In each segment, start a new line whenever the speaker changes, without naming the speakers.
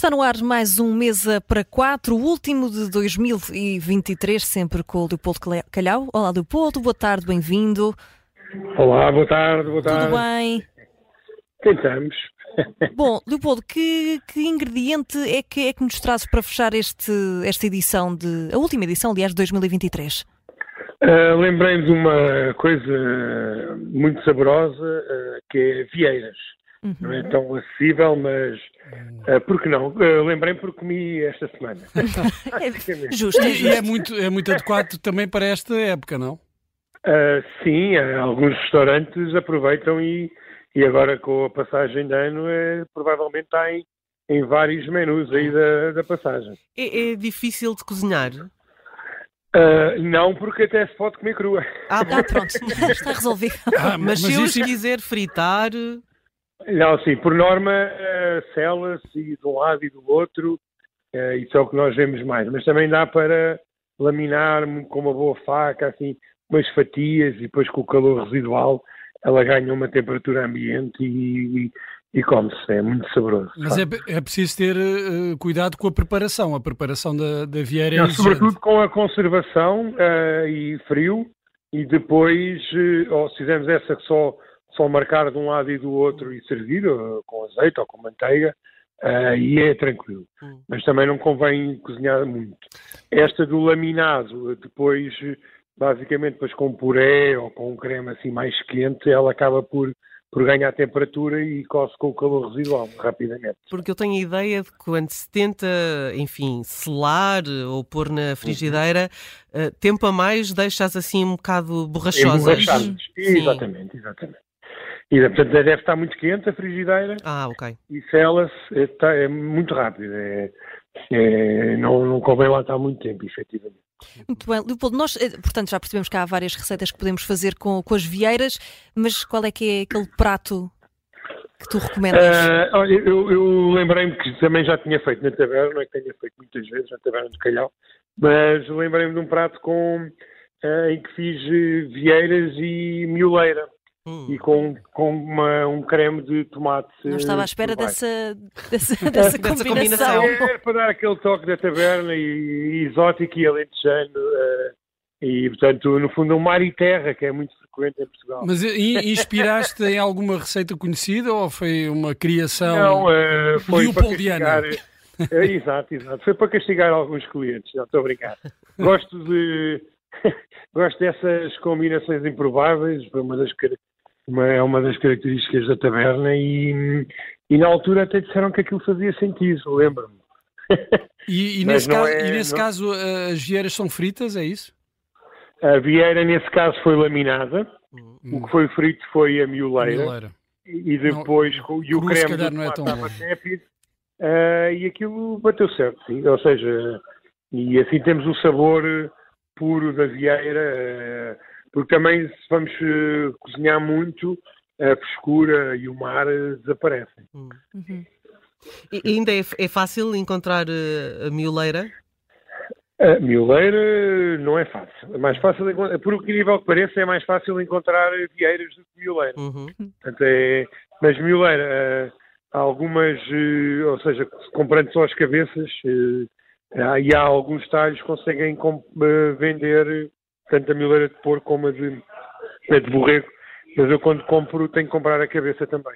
Está no ar mais um Mesa para Quatro, o último de 2023, sempre com o Leopoldo Calhau. Olá, Leopoldo, boa tarde, bem-vindo.
Olá, boa tarde, boa tarde.
Tudo bem?
Tentamos.
Bom, Leopoldo, que, que ingrediente é que, é que nos traz para fechar este, esta edição, de, a última edição, aliás, de 2023?
Uh, Lembrei-me de uma coisa muito saborosa, uh, que é vieiras. Uhum. Não é tão acessível, mas uh, por que não? Uh, Lembrei-me porque comi esta semana.
é, justo,
E é muito, é muito adequado também para esta época, não?
Uh, sim, alguns restaurantes aproveitam e, e agora com a passagem de ano é, provavelmente está em, em vários menus aí da, da passagem.
É, é difícil de cozinhar?
Uh, não, porque até se pode comer crua.
Ah, ah pronto, está resolvido.
Ah, mas, mas, se eu os quiser fritar.
Não, sim, por norma, uh, sela-se de um lado e do outro, uh, isso é o que nós vemos mais. Mas também dá para laminar com uma boa faca, assim, umas fatias, e depois com o calor residual, ela ganha uma temperatura ambiente e, e e come-se, é muito saboroso.
Mas é, é, preciso ter uh, cuidado com a preparação, a preparação da, da vieira Não, é
Sobretudo com a conservação uh, e frio, e depois, uh, ou se fizermos essa só, só marcar de um lado e do outro e servir, com azeite ou com manteiga, e é tranquilo. Hum. Mas também não convém cozinhar muito. Esta do laminado, depois, basicamente, depois com puré ou com um creme assim mais quente, ela acaba por por ganhar temperatura e coce com o calor residual rapidamente.
Porque eu tenho a ideia de que quando se tenta, enfim, selar ou pôr na frigideira, uh, tempo a mais deixas assim um bocado borrachosas.
Exatamente, exatamente. E, portanto, deve estar muito quente a frigideira.
Ah, ok.
E sela-se, é, é, muito rápido. É, é, não, não convém lá estar muito tempo, efetivamente.
Muito bem, Leopoldo, nós, eh, portanto, já percebemos que há várias receitas que podemos fazer com, com as vieiras, mas qual é que é aquele prato que tu recomendas?
Uh, olha, eu, eu lembrei-me que também já tinha feito na taberna, não é que tenha feito muitas vezes na taberna de Calhau, mas lembrei-me de um prato com, uh, em que fiz vieiras e mioleira. Hum. E com, com uma, um creme de tomate.
Não estava à espera dessa, dessa, dessa, combinação.
É, para dar aquele toque da taberna e, e exótico e alentejano. Uh, e, portanto, no fundo, um mar e terra, que é muito frequente em Portugal.
Mas inspiraste em alguma receita conhecida ou foi uma criação
Não, uh, foi leopoldiana? Para castigar, uh, exato, exato. Foi para castigar alguns clientes, não estou a brincar. Gosto de... Gosto dessas combinações improváveis, foi uma das uma, é uma das características da taberna e, e na altura até disseram que aquilo fazia sentido, lembro-me.
E, e, nesse, caso, é, e nesse não... caso, as vieiras são fritas, é isso?
A vieira nesse caso foi laminada, hum. o que foi frito foi a mioleira, e depois não, e o creme
calhar, não é tão estava
tépido, uh, e aquilo bateu certo, sim. ou seja, e assim temos o sabor puro da vieira, uh, porque também se vamos uh, cozinhar muito, a frescura e o mar uh, desaparecem. Hum.
Uhum. E ainda é, é fácil encontrar uh, a mioleira?
A mioleira não é fácil. É mais fácil, por incrível que pareça, é mais fácil encontrar vieiras do que mioleira. Uhum. Portanto, é, mas mioleira, há algumas, ou seja, comprando só as cabeças, e há alguns talhos que conseguem vender tanto a mileira de porco como a de, a de borrego, mas eu quando compro tenho que comprar a cabeça também.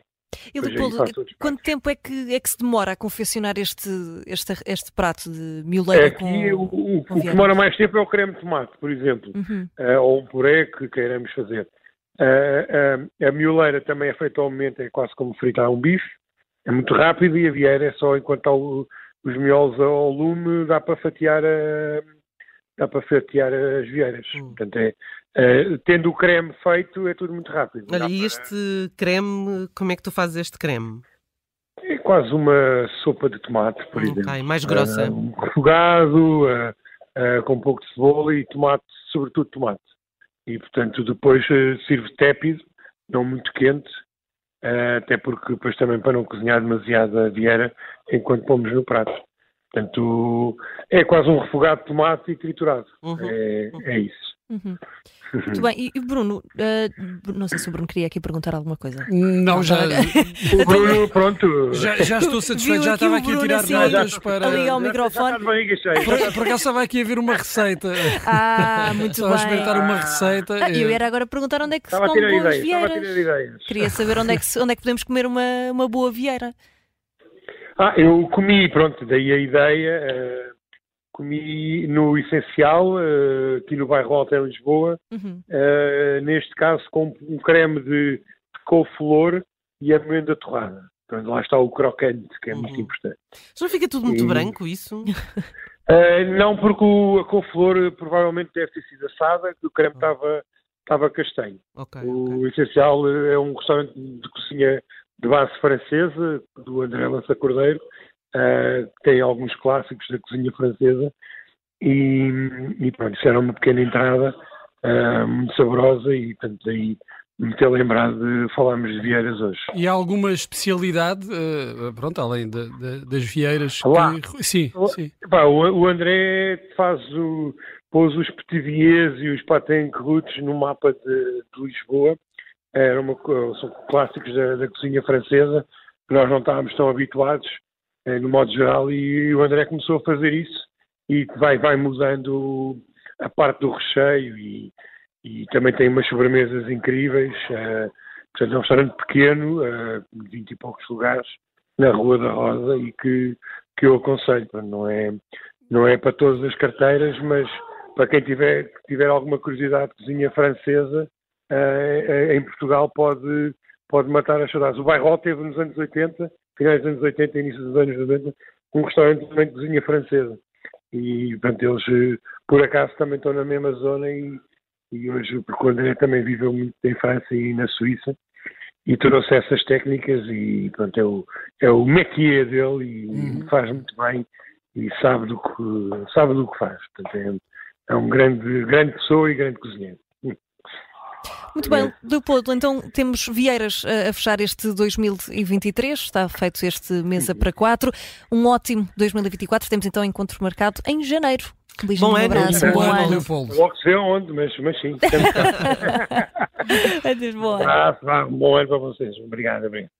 E Leopoldo, quanto tempo é que, é que se demora a confeccionar este, este, este prato de mioleira
Aqui, com, o, o, com o que demora mais tempo é o creme de tomate, por exemplo, uhum. uh, ou um puré que queiramos fazer. Uh, uh, a mioleira também é feita ao momento, é quase como fritar um bife, é muito rápido e a vieira é só enquanto os miolos ao lume dá para fatiar a, dá para fatiar as vieiras. Hum. Portanto, é, é, tendo o creme feito, é tudo muito rápido.
Olha, e este creme, como é que tu fazes este creme?
É quase uma sopa de tomate, por okay, exemplo.
mais grossa.
Uh, um refogado, uh, uh, com um pouco de cebola e tomate, sobretudo tomate. E, portanto, depois sirve tépido, não muito quente, até porque depois também para não cozinhar demasiado a vieira enquanto pomos no prato. Portanto, é quase um refogado de tomate e triturado. Uhum. É, é, isso.
Uhum. Muito bem, e Bruno, uh, não sei se o Bruno queria aqui perguntar alguma coisa.
Não, já.
o Bruno, pronto.
Já, já estou satisfeito, já estava aqui a tirar assim, notas para.
Ali ao microfone.
Por, por acaso estava aqui a ver uma receita.
Ah, muito
estava
bem.
a experimentar uma receita.
Ah, eu era agora perguntar onde é que
estava
se come
boas
vieiras. Queria saber onde é que, onde é que podemos comer uma, uma boa vieira.
Ah, eu comi, pronto, daí a ideia. Uh, comi no Essencial, uh, aqui no bairro Alto em Lisboa, uhum. uh, neste caso com um creme de, couve-flor e amêndoa torrada. Portanto, lá está o crocante, que é uhum. muito importante.
Já fica tudo muito e... branco, isso?
Não, porque o, a couve-flor provavelmente deve ter sido assada, que o creme estava estava castanho. Okay, o okay. Essencial é um restaurante de cozinha de base francesa, do André Lança Cordeiro, uh, tem alguns clássicos da cozinha francesa e, e pronto, isso era uma pequena entrada uh, muito saborosa e portanto daí me ter lembrado de falarmos de vieiras hoje.
E há alguma especialidade, uh, pronto, além de, de, das vieiras?
Lá.
Que... Sim, sim.
Pá, o, o, André faz o, pôs os petiviers e os patenques no mapa de, de Lisboa. Era uma, são clássicos da, da cozinha francesa que nós não estávamos tão habituados eh, no modo geral, e o André começou a fazer isso e vai, vai mudando a parte do recheio e, e também tem umas sobremesas incríveis. Uh, portanto, é um restaurante pequeno, uh, 20 e poucos lugares, na Rua da Rosa e que, que eu aconselho. Não é, não é para todas as carteiras, mas para quem tiver, tiver alguma curiosidade de cozinha francesa, em Portugal pode, pode matar as saudades. O Bairro teve nos anos 80 finais dos anos 80 e início dos anos 90, um restaurante também de cozinha francesa. E, portanto, eles, eh, por acaso, também estão na mesma zona e, e hoje, porque o André também viveu muito em França e na Suíça e trouxe essas técnicas e, portanto, é o, é o métier dele e uhum. faz muito bem e sabe do que, sabe do que faz. Portanto, é, é um grande, grande pessoa e grande cozinheiro.
Muito bem, Leopoldo, então temos Vieiras a fechar este 2023, está feito este mesa para quatro. Um ótimo 2024, temos então encontro marcado em janeiro.
Beijinho, bom um abraço.
Bom, ano, Leopoldo.
Logo se vê onde, mas, mas sim.
Adeus, bom
ano. Um abraço, bom ano para vocês. Obrigado, obrigado.